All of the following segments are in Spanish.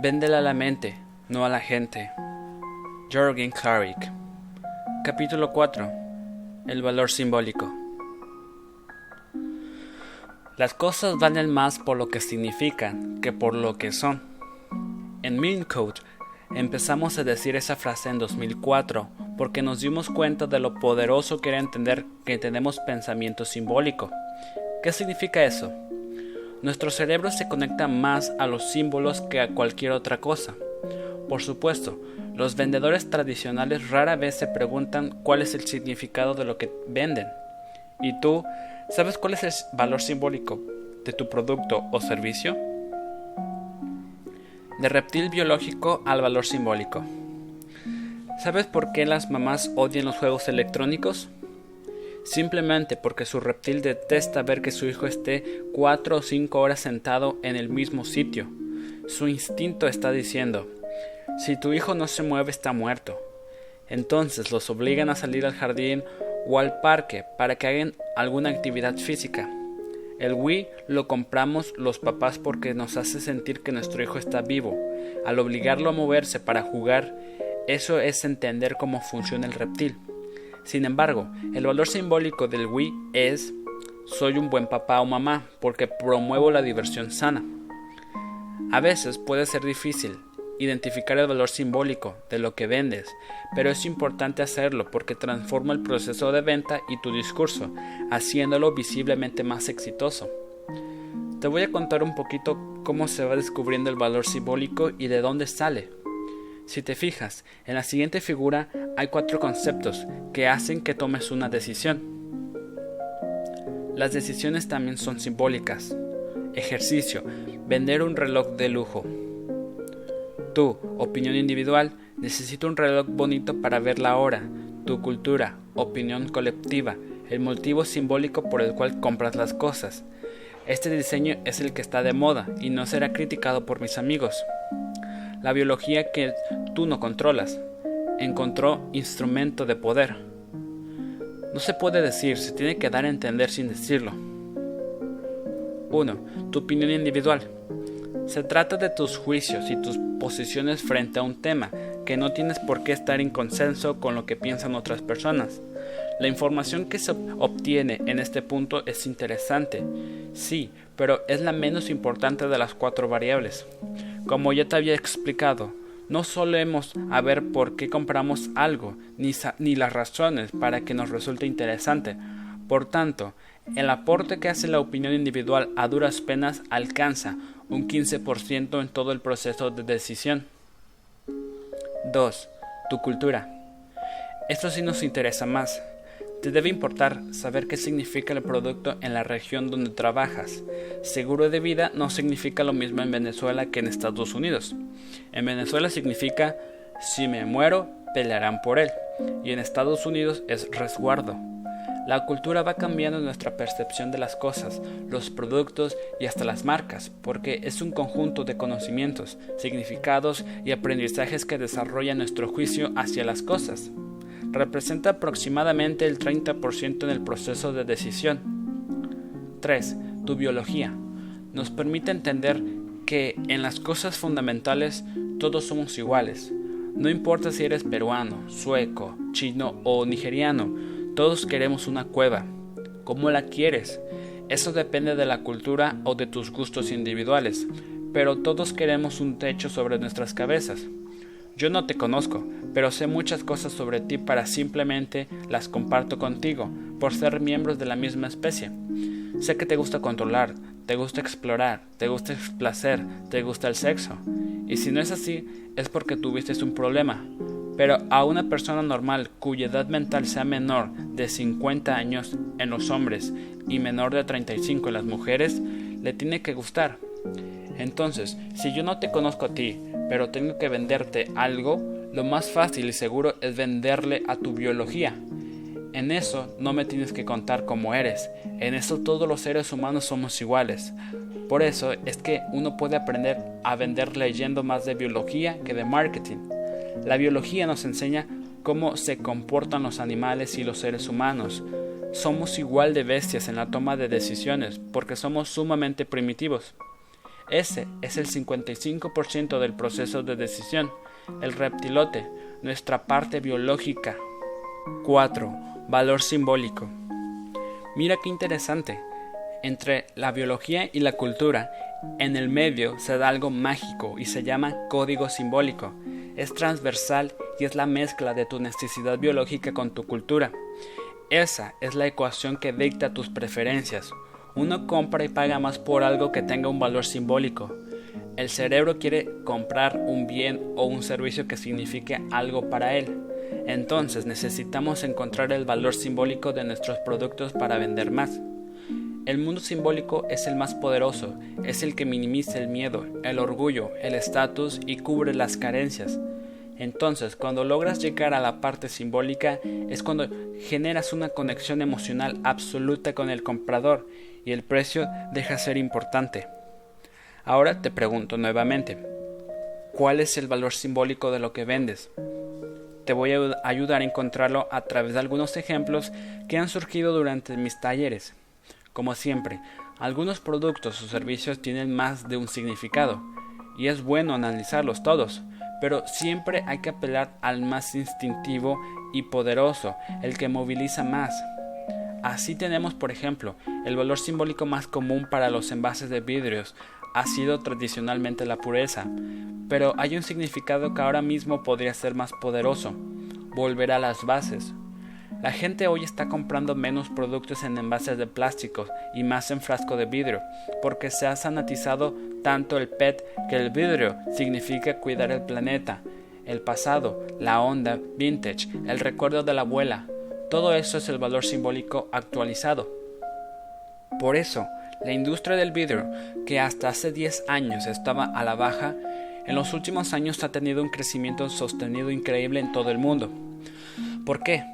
Véndela a la mente, no a la gente. Jorgen Klarik. Capítulo 4. El valor simbólico. Las cosas valen más por lo que significan que por lo que son. En Code empezamos a decir esa frase en 2004 porque nos dimos cuenta de lo poderoso que era entender que tenemos pensamiento simbólico. ¿Qué significa eso? Nuestro cerebro se conecta más a los símbolos que a cualquier otra cosa. Por supuesto, los vendedores tradicionales rara vez se preguntan cuál es el significado de lo que venden. ¿Y tú sabes cuál es el valor simbólico de tu producto o servicio? De reptil biológico al valor simbólico. ¿Sabes por qué las mamás odian los juegos electrónicos? Simplemente porque su reptil detesta ver que su hijo esté cuatro o cinco horas sentado en el mismo sitio. Su instinto está diciendo, si tu hijo no se mueve está muerto. Entonces los obligan a salir al jardín o al parque para que hagan alguna actividad física. El Wii lo compramos los papás porque nos hace sentir que nuestro hijo está vivo. Al obligarlo a moverse para jugar, eso es entender cómo funciona el reptil. Sin embargo, el valor simbólico del Wii es soy un buen papá o mamá porque promuevo la diversión sana. A veces puede ser difícil identificar el valor simbólico de lo que vendes, pero es importante hacerlo porque transforma el proceso de venta y tu discurso, haciéndolo visiblemente más exitoso. Te voy a contar un poquito cómo se va descubriendo el valor simbólico y de dónde sale. Si te fijas, en la siguiente figura hay cuatro conceptos que hacen que tomes una decisión. Las decisiones también son simbólicas. Ejercicio, vender un reloj de lujo. Tu opinión individual, necesito un reloj bonito para ver la hora. Tu cultura, opinión colectiva, el motivo simbólico por el cual compras las cosas. Este diseño es el que está de moda y no será criticado por mis amigos la biología que tú no controlas. Encontró instrumento de poder. No se puede decir, se tiene que dar a entender sin decirlo. 1. Tu opinión individual. Se trata de tus juicios y tus posiciones frente a un tema, que no tienes por qué estar en consenso con lo que piensan otras personas. La información que se obtiene en este punto es interesante, sí, pero es la menos importante de las cuatro variables. Como ya te había explicado, no solemos a ver por qué compramos algo, ni, ni las razones para que nos resulte interesante. Por tanto, el aporte que hace la opinión individual a duras penas alcanza un 15% en todo el proceso de decisión. 2. Tu cultura. Esto sí nos interesa más. Te debe importar saber qué significa el producto en la región donde trabajas. Seguro de vida no significa lo mismo en Venezuela que en Estados Unidos. En Venezuela significa si me muero, pelearán por él. Y en Estados Unidos es resguardo. La cultura va cambiando nuestra percepción de las cosas, los productos y hasta las marcas, porque es un conjunto de conocimientos, significados y aprendizajes que desarrolla nuestro juicio hacia las cosas representa aproximadamente el 30% en el proceso de decisión. 3. Tu biología. Nos permite entender que en las cosas fundamentales todos somos iguales. No importa si eres peruano, sueco, chino o nigeriano, todos queremos una cueva. ¿Cómo la quieres? Eso depende de la cultura o de tus gustos individuales, pero todos queremos un techo sobre nuestras cabezas. Yo no te conozco, pero sé muchas cosas sobre ti para simplemente las comparto contigo, por ser miembros de la misma especie. Sé que te gusta controlar, te gusta explorar, te gusta placer, te gusta el sexo. Y si no es así, es porque tuviste un problema. Pero a una persona normal cuya edad mental sea menor de 50 años en los hombres y menor de 35 en las mujeres, le tiene que gustar. Entonces, si yo no te conozco a ti, pero tengo que venderte algo, lo más fácil y seguro es venderle a tu biología. En eso no me tienes que contar cómo eres, en eso todos los seres humanos somos iguales. Por eso es que uno puede aprender a vender leyendo más de biología que de marketing. La biología nos enseña cómo se comportan los animales y los seres humanos. Somos igual de bestias en la toma de decisiones porque somos sumamente primitivos. Ese es el 55% del proceso de decisión, el reptilote, nuestra parte biológica. 4. Valor simbólico. Mira qué interesante. Entre la biología y la cultura, en el medio se da algo mágico y se llama código simbólico. Es transversal y es la mezcla de tu necesidad biológica con tu cultura. Esa es la ecuación que dicta tus preferencias. Uno compra y paga más por algo que tenga un valor simbólico. El cerebro quiere comprar un bien o un servicio que signifique algo para él. Entonces necesitamos encontrar el valor simbólico de nuestros productos para vender más. El mundo simbólico es el más poderoso, es el que minimiza el miedo, el orgullo, el estatus y cubre las carencias. Entonces, cuando logras llegar a la parte simbólica, es cuando generas una conexión emocional absoluta con el comprador y el precio deja ser importante. Ahora te pregunto nuevamente, ¿cuál es el valor simbólico de lo que vendes? Te voy a ayudar a encontrarlo a través de algunos ejemplos que han surgido durante mis talleres. Como siempre, algunos productos o servicios tienen más de un significado, y es bueno analizarlos todos, pero siempre hay que apelar al más instintivo y poderoso, el que moviliza más. Así tenemos, por ejemplo, el valor simbólico más común para los envases de vidrios ha sido tradicionalmente la pureza, pero hay un significado que ahora mismo podría ser más poderoso, volver a las bases. La gente hoy está comprando menos productos en envases de plástico y más en frasco de vidrio, porque se ha sanatizado tanto el PET que el vidrio significa cuidar el planeta, el pasado, la onda, vintage, el recuerdo de la abuela. Todo eso es el valor simbólico actualizado. Por eso, la industria del vidrio, que hasta hace 10 años estaba a la baja, en los últimos años ha tenido un crecimiento sostenido increíble en todo el mundo. ¿Por qué?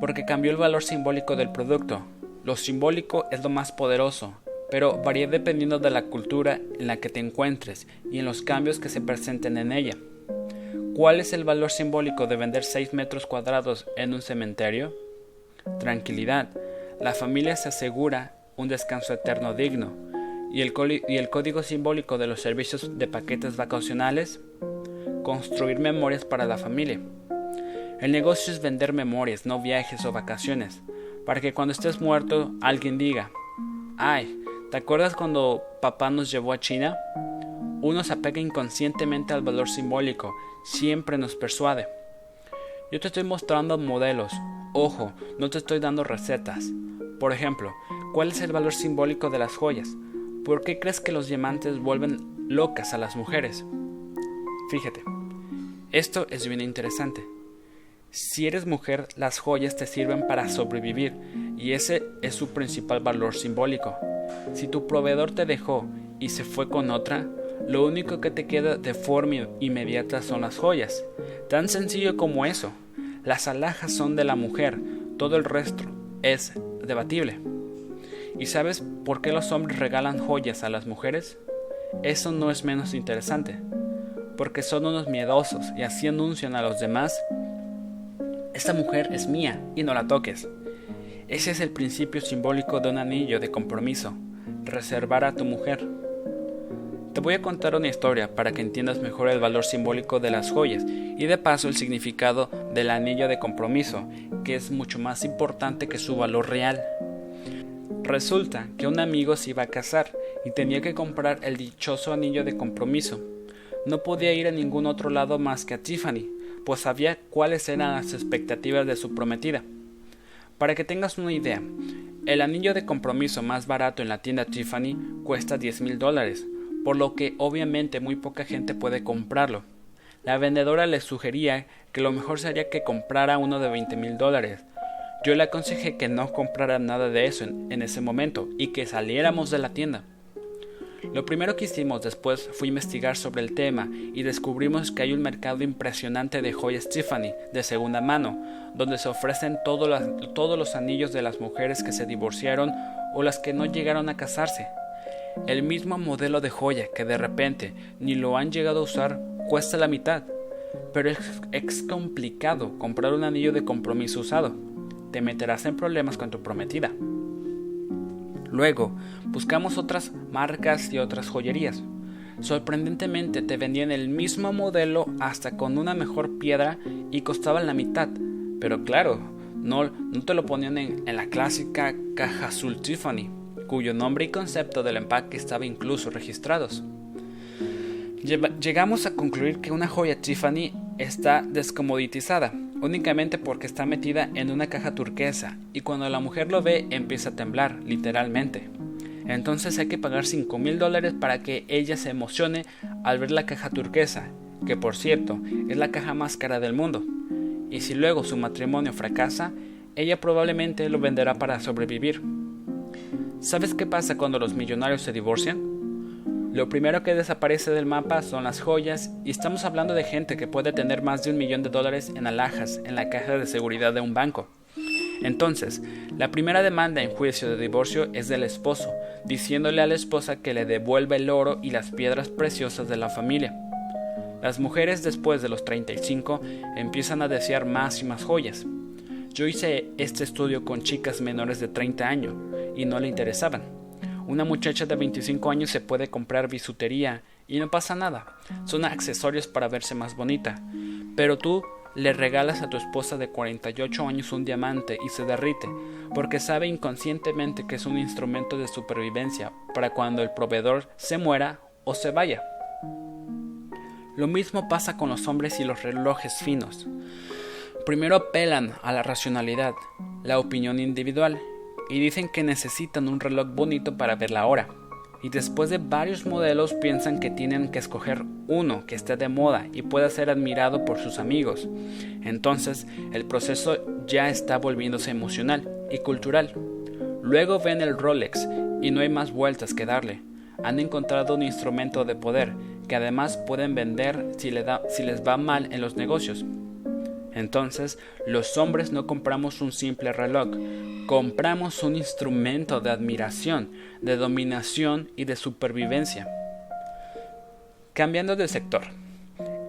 Porque cambió el valor simbólico del producto. Lo simbólico es lo más poderoso, pero varía dependiendo de la cultura en la que te encuentres y en los cambios que se presenten en ella. ¿Cuál es el valor simbólico de vender 6 metros cuadrados en un cementerio? Tranquilidad. La familia se asegura un descanso eterno digno. ¿Y el, código simbólico de los servicios de paquetes vacacionales? Construir memorias para la familia. El negocio es vender memorias, no viajes o vacaciones, para que cuando estés muerto alguien diga, ay, ¿Te acuerdas cuando papá nos llevó a China? Uno se apega inconscientemente al valor simbólico, siempre nos persuade. Yo te estoy mostrando modelos, ojo, no te estoy dando recetas. Por ejemplo, ¿cuál es el valor simbólico de las joyas? ¿Por qué crees que los diamantes vuelven locas a las mujeres? Fíjate, esto es bien interesante. Si eres mujer, las joyas te sirven para sobrevivir y ese es su principal valor simbólico. Si tu proveedor te dejó y se fue con otra, lo único que te queda de forma inmediata son las joyas. Tan sencillo como eso. Las alhajas son de la mujer, todo el resto es debatible. ¿Y sabes por qué los hombres regalan joyas a las mujeres? Eso no es menos interesante, porque son unos miedosos y así anuncian a los demás, esta mujer es mía y no la toques. Ese es el principio simbólico de un anillo de compromiso, reservar a tu mujer. Te voy a contar una historia para que entiendas mejor el valor simbólico de las joyas y de paso el significado del anillo de compromiso, que es mucho más importante que su valor real. Resulta que un amigo se iba a casar y tenía que comprar el dichoso anillo de compromiso. No podía ir a ningún otro lado más que a Tiffany, pues sabía cuáles eran las expectativas de su prometida. Para que tengas una idea, el anillo de compromiso más barato en la tienda Tiffany cuesta 10 mil dólares, por lo que obviamente muy poca gente puede comprarlo. La vendedora le sugería que lo mejor sería que comprara uno de 20 mil dólares. Yo le aconsejé que no comprara nada de eso en ese momento y que saliéramos de la tienda. Lo primero que hicimos después fue investigar sobre el tema y descubrimos que hay un mercado impresionante de joyas Tiffany de segunda mano, donde se ofrecen todos los anillos de las mujeres que se divorciaron o las que no llegaron a casarse. El mismo modelo de joya que de repente ni lo han llegado a usar cuesta la mitad, pero es, es complicado comprar un anillo de compromiso usado. Te meterás en problemas con tu prometida. Luego, buscamos otras marcas y otras joyerías. Sorprendentemente te vendían el mismo modelo hasta con una mejor piedra y costaban la mitad. Pero claro, no, no te lo ponían en, la clásica caja azul Tiffany, cuyo nombre y concepto del empaque estaba incluso registrados. Llegamos a concluir que una joya Tiffany está descomoditizada, únicamente porque está metida en una caja turquesa, y cuando la mujer lo ve empieza a temblar, literalmente. Entonces hay que pagar 5 mil dólares para que ella se emocione al ver la caja turquesa, que por cierto es la caja más cara del mundo. Y si luego su matrimonio fracasa, ella probablemente lo venderá para sobrevivir. ¿Sabes qué pasa cuando los millonarios se divorcian? Lo primero que desaparece del mapa son las joyas y estamos hablando de gente que puede tener más de un millón de dólares en alhajas en la caja de seguridad de un banco. Entonces, la primera demanda en juicio de divorcio es del esposo, diciéndole a la esposa que le devuelva el oro y las piedras preciosas de la familia. Las mujeres después de los 35 empiezan a desear más y más joyas. Yo hice este estudio con chicas menores de 30 años y no le interesaban. Una muchacha de 25 años se puede comprar bisutería y no pasa nada. Son accesorios para verse más bonita. Pero tú le regalas a tu esposa de 48 años un diamante y se derrite, porque sabe inconscientemente que es un instrumento de supervivencia para cuando el proveedor se muera o se vaya. Lo mismo pasa con los hombres y los relojes finos. Primero apelan a la racionalidad, la opinión individual, y dicen que necesitan un reloj bonito para ver la hora. Y después de varios modelos piensan que tienen que escoger uno que esté de moda y pueda ser admirado por sus amigos. Entonces el proceso ya está volviéndose emocional y cultural. Luego ven el Rolex y no hay más vueltas que darle. Han encontrado un instrumento de poder que además pueden vender si, si les va mal en los negocios. Entonces, los hombres no compramos un simple reloj, compramos un instrumento de admiración, de dominación y de supervivencia. Cambiando de sector,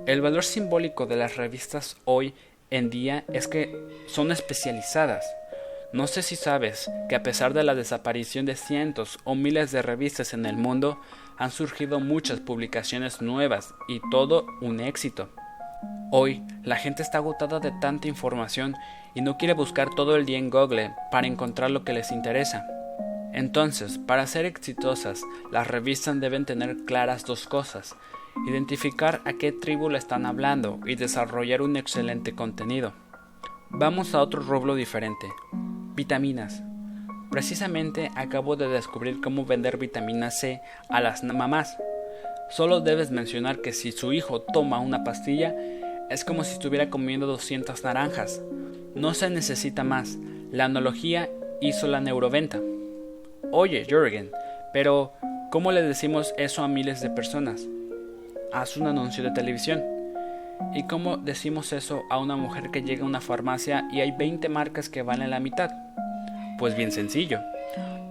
el valor simbólico de las revistas hoy en día es que son especializadas. No sé si sabes que a pesar de la desaparición de cientos o miles de revistas en el mundo, han surgido muchas publicaciones nuevas y todo un éxito. Hoy la gente está agotada de tanta información y no quiere buscar todo el día en Google para encontrar lo que les interesa. Entonces, para ser exitosas, las revistas deben tener claras dos cosas, identificar a qué tribu le están hablando y desarrollar un excelente contenido. Vamos a otro rublo diferente. Vitaminas. Precisamente acabo de descubrir cómo vender vitamina C a las mamás. Solo debes mencionar que si su hijo toma una pastilla, es como si estuviera comiendo 200 naranjas. No se necesita más. La analogía hizo la neuroventa. Oye, Jürgen, pero ¿cómo le decimos eso a miles de personas? Haz un anuncio de televisión. ¿Y cómo decimos eso a una mujer que llega a una farmacia y hay 20 marcas que valen la mitad? Pues bien sencillo.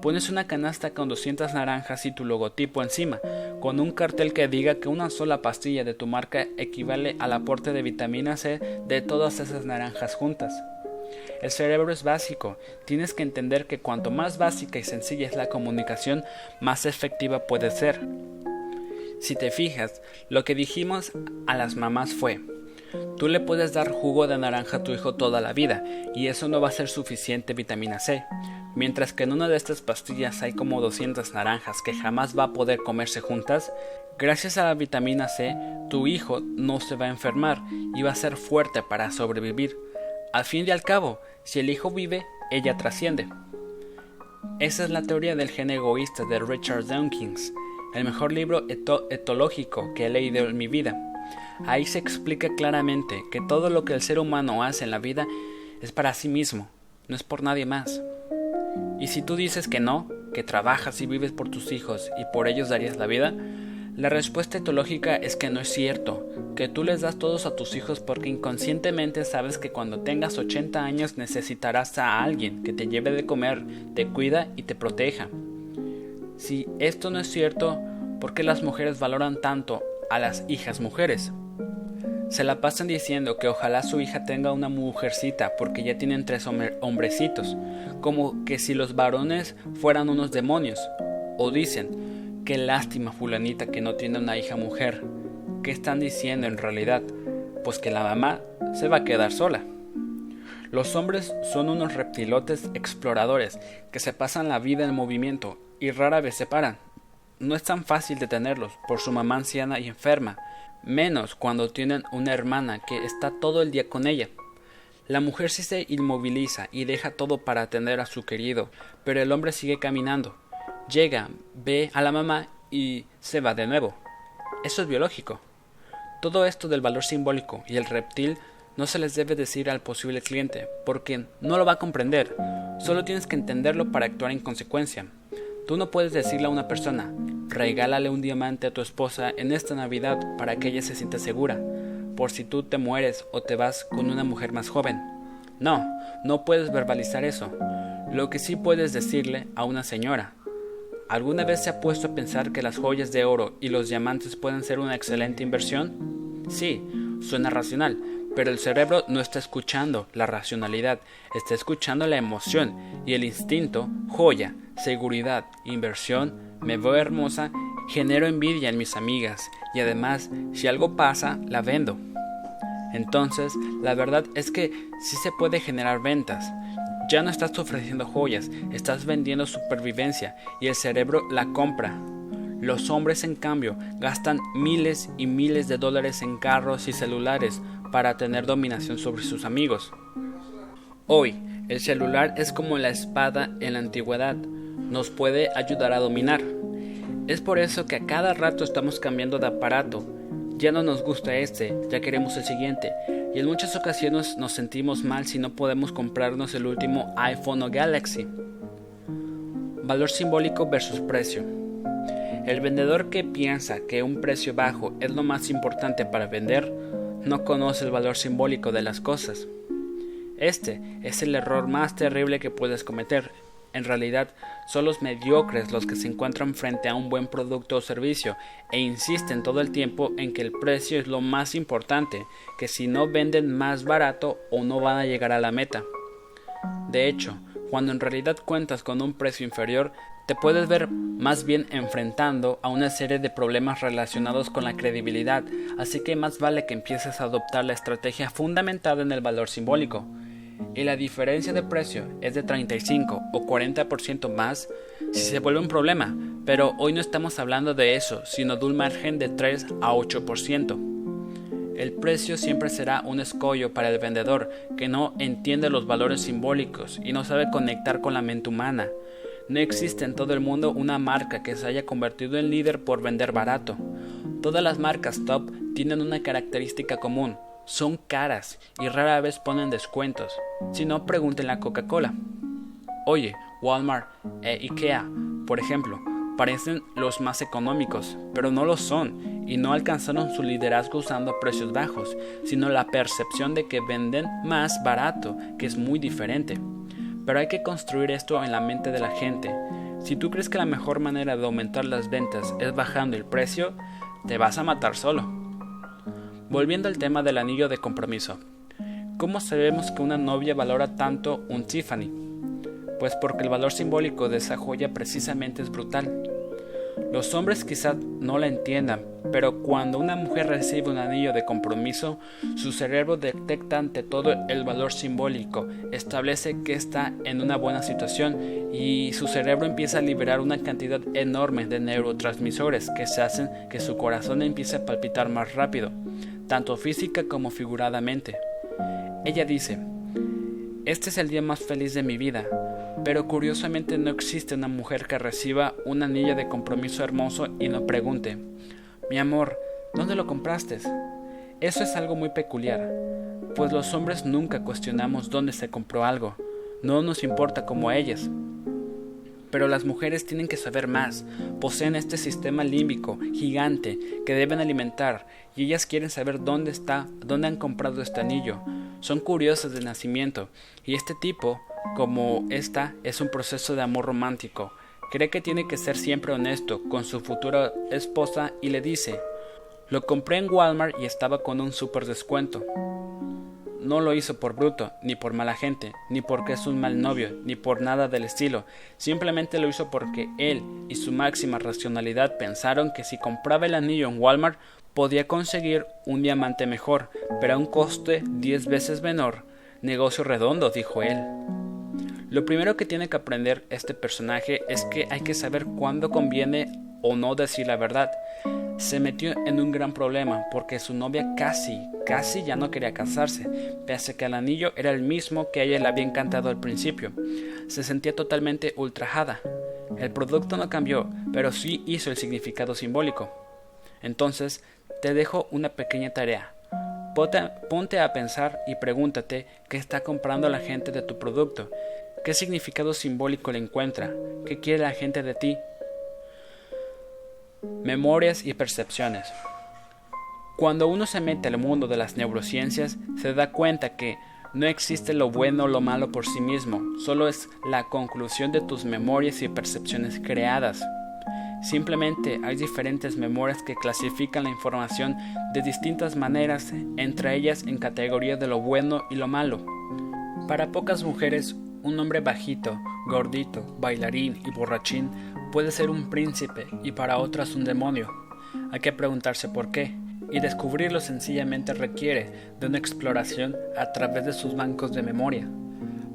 Pones una canasta con 200 naranjas y tu logotipo encima, con un cartel que diga que una sola pastilla de tu marca equivale al aporte de vitamina C de todas esas naranjas juntas. El cerebro es básico, tienes que entender que cuanto más básica y sencilla es la comunicación, más efectiva puede ser. Si te fijas, lo que dijimos a las mamás fue, Tú le puedes dar jugo de naranja a tu hijo toda la vida y eso no va a ser suficiente vitamina C. Mientras que en una de estas pastillas hay como 200 naranjas que jamás va a poder comerse juntas, gracias a la vitamina C tu hijo no se va a enfermar y va a ser fuerte para sobrevivir. Al fin y al cabo, si el hijo vive, ella trasciende. Esa es la teoría del gen egoísta de Richard Dawkins, el mejor libro etológico que he leído en mi vida. Ahí se explica claramente que todo lo que el ser humano hace en la vida es para sí mismo, no es por nadie más. Y si tú dices que no, que trabajas y vives por tus hijos y por ellos darías la vida, la respuesta etológica es que no es cierto, que tú les das todos a tus hijos porque inconscientemente sabes que cuando tengas 80 años necesitarás a alguien que te lleve de comer, te cuida y te proteja. Si esto no es cierto, ¿por qué las mujeres valoran tanto a las hijas mujeres? Se la pasan diciendo que ojalá su hija tenga una mujercita porque ya tienen tres hombrecitos, como que si los varones fueran unos demonios. O dicen, qué lástima fulanita que no tiene una hija mujer. ¿Qué están diciendo en realidad? Pues que la mamá se va a quedar sola. Los hombres son unos reptilotes exploradores que se pasan la vida en movimiento y rara vez se paran. No es tan fácil detenerlos por su mamá anciana y enferma, menos cuando tienen una hermana que está todo el día con ella. La mujer sí se inmoviliza y deja todo para atender a su querido, pero el hombre sigue caminando. Llega, ve a la mamá y se va de nuevo. Eso es biológico. Todo esto del valor simbólico y el reptil no se les debe decir al posible cliente, porque no lo va a comprender. Solo tienes que entenderlo para actuar en consecuencia. Tú no puedes decirle a una persona, regálale un diamante a tu esposa en esta Navidad para que ella se sienta segura por si tú te mueres o te vas con una mujer más joven. No, no puedes verbalizar eso. Lo que sí puedes decirle a una señora. ¿Alguna vez se ha puesto a pensar que las joyas de oro y los diamantes pueden ser una excelente inversión? Sí, suena racional, pero el cerebro no está escuchando la racionalidad, está escuchando la emoción y el instinto, joya, seguridad, inversión, me veo hermosa genero envidia en mis amigas y además si algo pasa la vendo. Entonces, la verdad es que sí se puede generar ventas. Ya no estás ofreciendo joyas, estás vendiendo supervivencia y el cerebro la compra. Los hombres, en cambio, gastan miles y miles de dólares en carros y celulares para tener dominación sobre sus amigos. Hoy, el celular es como la espada en la antigüedad, nos puede ayudar a dominar. Es por eso que a cada rato estamos cambiando de aparato. Ya no nos gusta este, ya queremos el siguiente. Y en muchas ocasiones nos sentimos mal si no podemos comprarnos el último iPhone o Galaxy. Valor simbólico versus precio. El vendedor que piensa que un precio bajo es lo más importante para vender, no conoce el valor simbólico de las cosas. Este es el error más terrible que puedes cometer en realidad, son los mediocres los que se encuentran frente a un buen producto o servicio e insisten todo el tiempo en que el precio es lo más importante, que si no venden más barato o no van a llegar a la meta. De hecho, cuando en realidad cuentas con un precio inferior, te puedes ver más bien enfrentando a una serie de problemas relacionados con la credibilidad, así que más vale que empieces a adoptar la estrategia fundamentada en el valor simbólico y la diferencia de precio es de 35 o 40% más, si se vuelve un problema, pero hoy no estamos hablando de eso, sino de un margen de 3 a 8%. El precio siempre será un escollo para el vendedor que no entiende los valores simbólicos y no sabe conectar con la mente humana. No existe en todo el mundo una marca que se haya convertido en líder por vender barato. Todas las marcas top tienen una característica común, son caras y rara vez ponen descuentos. Si no, pregunten a Coca-Cola. Oye, Walmart e IKEA, por ejemplo, parecen los más económicos, pero no lo son y no alcanzaron su liderazgo usando precios bajos, sino la percepción de que venden más barato, que es muy diferente. Pero hay que construir esto en la mente de la gente. Si tú crees que la mejor manera de aumentar las ventas es bajando el precio, te vas a matar solo. Volviendo al tema del anillo de compromiso. ¿Cómo sabemos que una novia valora tanto un Tiffany? Pues porque el valor simbólico de esa joya precisamente es brutal. Los hombres quizás no la entiendan, pero cuando una mujer recibe un anillo de compromiso, su cerebro detecta ante todo el valor simbólico, establece que está en una buena situación y su cerebro empieza a liberar una cantidad enorme de neurotransmisores que se hacen que su corazón empiece a palpitar más rápido tanto física como figuradamente. Ella dice, este es el día más feliz de mi vida, pero curiosamente no existe una mujer que reciba un anillo de compromiso hermoso y no pregunte, mi amor, ¿dónde lo compraste? Eso es algo muy peculiar, pues los hombres nunca cuestionamos dónde se compró algo, no nos importa como a ellas. Pero las mujeres tienen que saber más, poseen este sistema límbico gigante que deben alimentar y ellas quieren saber dónde está, dónde han comprado este anillo. Son curiosas de nacimiento y este tipo, como esta, es un proceso de amor romántico. Cree que tiene que ser siempre honesto con su futura esposa y le dice, lo compré en Walmart y estaba con un super descuento. no lo hizo por bruto, ni por mala gente, ni porque es un mal novio, ni por nada del estilo. Simplemente lo hizo porque él y su máxima racionalidad pensaron que si compraba el anillo en Walmart podía conseguir un diamante mejor, pero a un coste diez veces menor. Negocio redondo, dijo él. Lo primero que tiene que aprender este personaje es que hay que saber cuándo conviene o no decir la verdad. Se metió en un gran problema porque su novia casi, casi ya no quería casarse, pese que el anillo era el mismo que a ella le había encantado al principio. Se sentía totalmente ultrajada. El producto no cambió, pero sí hizo el significado simbólico. Entonces, te dejo una pequeña tarea. Ponte a pensar y pregúntate qué está comprando la gente de tu producto ¿Qué significado simbólico le encuentra? ¿Qué quiere la gente de ti? Memorias y percepciones. Cuando uno se mete al mundo de las neurociencias, se da cuenta que no existe lo bueno o lo malo por sí mismo, solo es la conclusión de tus memorias y percepciones creadas. Simplemente hay diferentes memorias que clasifican la información de distintas maneras, entre ellas en categorías de lo bueno y lo malo. Para pocas mujeres, un hombre bajito, gordito, bailarín y borrachín puede ser un príncipe y para otras un demonio. Hay que preguntarse por qué, y descubrirlo sencillamente requiere de una exploración a través de sus bancos de memoria.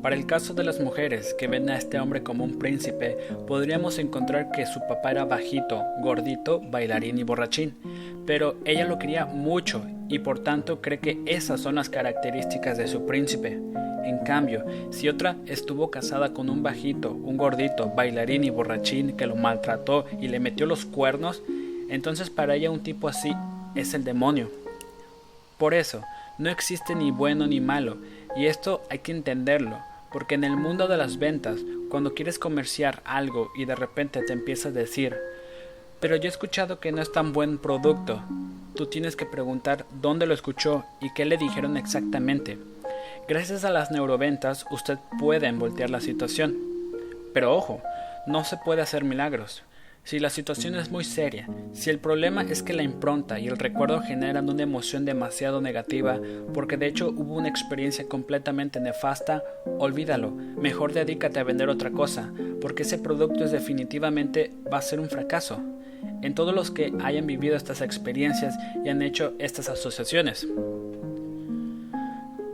Para el caso de las mujeres que ven a este hombre como un príncipe, podríamos encontrar que su papá era bajito, gordito, bailarín y borrachín, pero ella lo quería mucho y por tanto cree que esas son las características de su príncipe. En cambio, si otra estuvo casada con un bajito, un gordito, bailarín y borrachín que lo maltrató y le metió los cuernos, entonces para ella un tipo así es el demonio. Por eso, no existe ni bueno ni malo, y esto hay que entenderlo, porque en el mundo de las ventas, cuando quieres comerciar algo y de repente te empiezas a decir, pero yo he escuchado que no es tan buen producto, tú tienes que preguntar dónde lo escuchó y qué le dijeron exactamente. Gracias a las neuroventas usted puede voltear la situación. Pero ojo, no se puede hacer milagros. Si la situación es muy seria, si el problema es que la impronta y el recuerdo generan una emoción demasiado negativa, porque de hecho hubo una experiencia completamente nefasta, olvídalo, mejor dedícate a vender otra cosa, porque ese producto definitivamente va a ser un fracaso. En todos los que hayan vivido estas experiencias y han hecho estas asociaciones.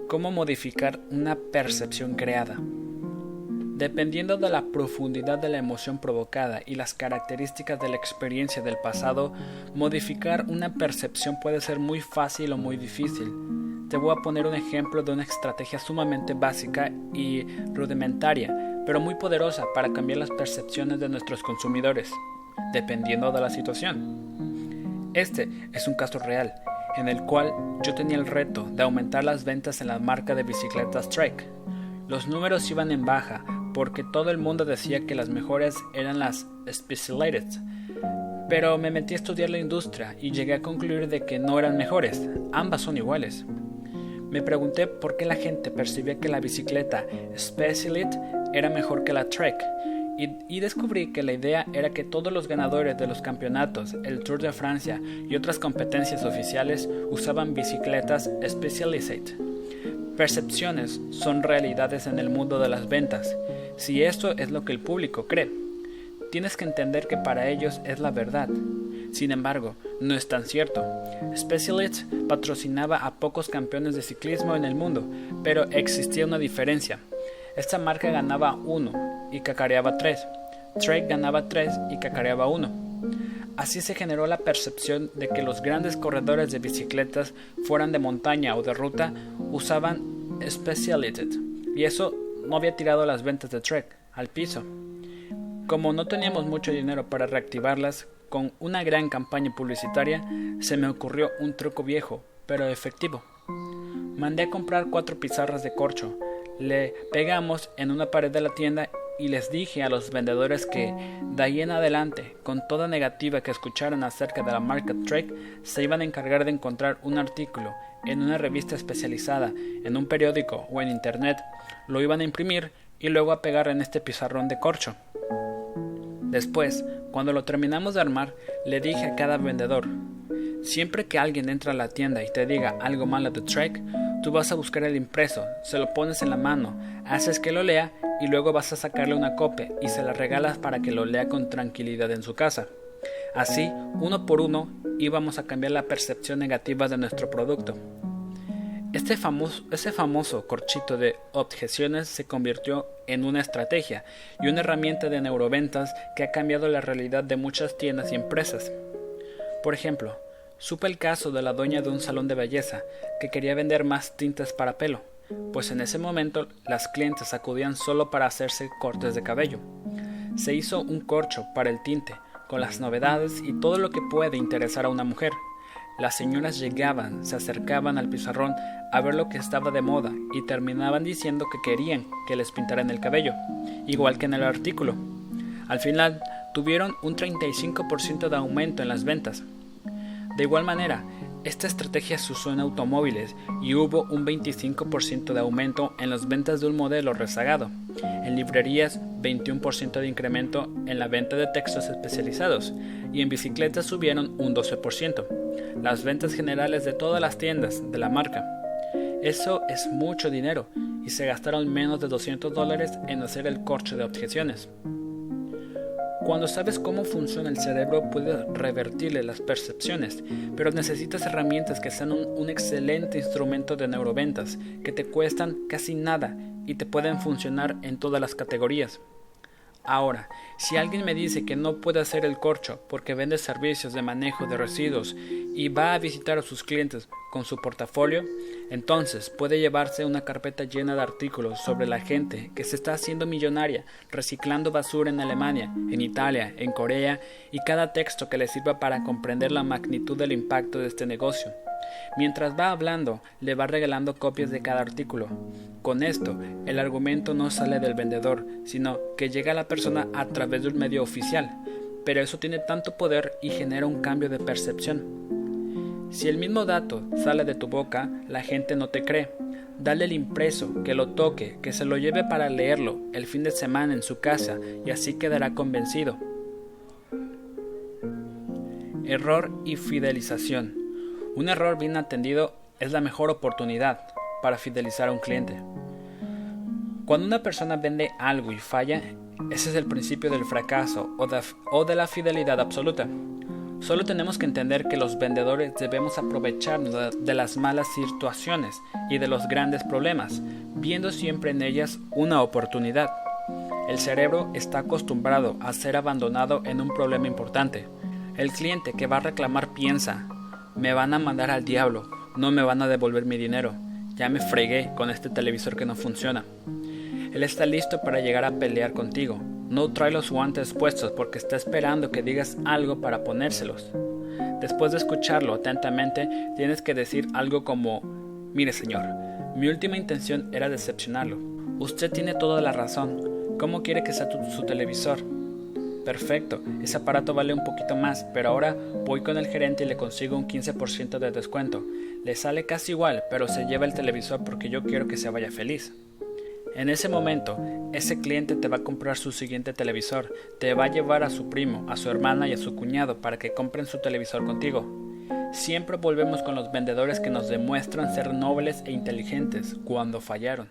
¿Cómo modificar una percepción creada? Dependiendo de la profundidad de la emoción provocada y las características de la experiencia del pasado, modificar una percepción puede ser muy fácil o muy difícil. Te voy a poner un ejemplo de una estrategia sumamente básica y rudimentaria, pero muy poderosa para cambiar las percepciones de nuestros consumidores, dependiendo de la situación. Este es un caso real en el cual yo tenía el reto de aumentar las ventas en la marca de bicicletas Trek. Los números iban en baja porque todo el mundo decía que las mejores eran las Specialized, pero me metí a estudiar la industria y llegué a concluir de que no eran mejores, ambas son iguales. Me pregunté por qué la gente percibía que la bicicleta Specialized era mejor que la Trek y, descubrí que la idea era que todos los ganadores de los campeonatos, el Tour de Francia y otras competencias oficiales usaban bicicletas Specialized. Percepciones son realidades en el mundo de las ventas. Si esto es lo que el público cree, tienes que entender que para ellos es la verdad. Sin embargo, no es tan cierto. Specialized patrocinaba a pocos campeones de ciclismo en el mundo, pero existía una diferencia. Esta marca ganaba uno y cacareaba tres. Trek ganaba tres y cacareaba uno. Así se generó la percepción de que los grandes corredores de bicicletas, fueran de montaña o de ruta, usaban Specialized, y eso no había tirado las ventas de Trek al piso. Como no teníamos mucho dinero para reactivarlas, con una gran campaña publicitaria, se me ocurrió un truco viejo, pero efectivo. Mandé a comprar cuatro pizarras de corcho, le pegamos en una pared de la tienda y les dije a los vendedores que de ahí en adelante, con toda negativa que escucharan acerca de la marca Trek, se iban a encargar de encontrar un artículo en una revista especializada, en un periódico o en internet, lo iban a imprimir y luego a pegar en este pizarrón de corcho. Después, cuando lo terminamos de armar, le dije a cada vendedor, siempre que alguien entra a la tienda y te diga algo malo de Trek, Tú vas a buscar el impreso, se lo pones en la mano, haces que lo lea y luego vas a sacarle una copia y se la regalas para que lo lea con tranquilidad en su casa. Así, uno por uno, íbamos a cambiar la percepción negativa de nuestro producto. Este famoso, famoso corchito de objeciones se convirtió en una estrategia y una herramienta de neuroventas que ha cambiado la realidad de muchas tiendas y empresas. Por ejemplo, supe el caso de la dueña de un salón de belleza que quería vender más tintas para pelo, pues en ese momento las clientes acudían solo para hacerse cortes de cabello. Se hizo un corcho para el tinte, con las novedades y todo lo que puede interesar a una mujer. Las señoras llegaban, se acercaban al pizarrón a ver lo que estaba de moda y terminaban diciendo que querían que les pintaran el cabello, igual que en el artículo. Al final, tuvieron un 35% de aumento en las ventas. De igual manera, esta estrategia se usó en automóviles y hubo un 25% de aumento en las ventas de un modelo rezagado. En librerías, 21% de incremento en la venta de textos especializados y en bicicletas subieron un 12%. Las ventas generales de todas las tiendas de la marca. Eso es mucho dinero y se gastaron menos de 200 dólares en hacer el corche de objeciones. Cuando sabes cómo funciona el cerebro puedes revertirle las percepciones, pero necesitas herramientas que sean un, un, excelente instrumento de neuroventas, que te cuestan casi nada y te pueden funcionar en todas las categorías. Ahora, si alguien me dice que no puede hacer el corcho porque vende servicios de manejo de residuos y va a visitar a sus clientes con su portafolio, entonces puede llevarse una carpeta llena de artículos sobre la gente que se está haciendo millonaria reciclando basura en Alemania, en Italia, en Corea y cada texto que le sirva para comprender la magnitud del impacto de este negocio. Mientras va hablando, le va regalando copias de cada artículo. Con esto, el argumento no sale del vendedor, sino que llega a la persona a través de un medio oficial, pero eso tiene tanto poder y genera un cambio de percepción. Si el mismo dato sale de tu boca, la gente no te cree. Dale el impreso, que lo toque, que se lo lleve para leerlo el fin de semana en su casa y así quedará convencido. Error y fidelización. Un error bien atendido es la mejor oportunidad para fidelizar a un cliente. Cuando una persona vende algo y falla, ese es el principio del fracaso o de, la fidelidad absoluta. Solo tenemos que entender que los vendedores debemos aprovecharnos de las malas situaciones y de los grandes problemas, viendo siempre en ellas una oportunidad. El cerebro está acostumbrado a ser abandonado en un problema importante. El cliente que va a reclamar piensa, me van a mandar al diablo, no me van a devolver mi dinero. Ya me fregué con este televisor que no funciona. Él está listo para llegar a pelear contigo. No trae los guantes puestos porque está esperando que digas algo para ponérselos. Después de escucharlo atentamente, tienes que decir algo como, mire señor, mi última intención era decepcionarlo. Usted tiene toda la razón. ¿Cómo quiere que sea su televisor? Perfecto, ese aparato vale un poquito más, pero ahora voy con el gerente y le consigo un 15% de descuento. Le sale casi igual, pero se lleva el televisor porque yo quiero que se vaya feliz. En ese momento, ese cliente te va a comprar su siguiente televisor, te va a llevar a su primo, a su hermana y a su cuñado para que compren su televisor contigo. Siempre volvemos con los vendedores que nos demuestran ser nobles e inteligentes cuando fallaron.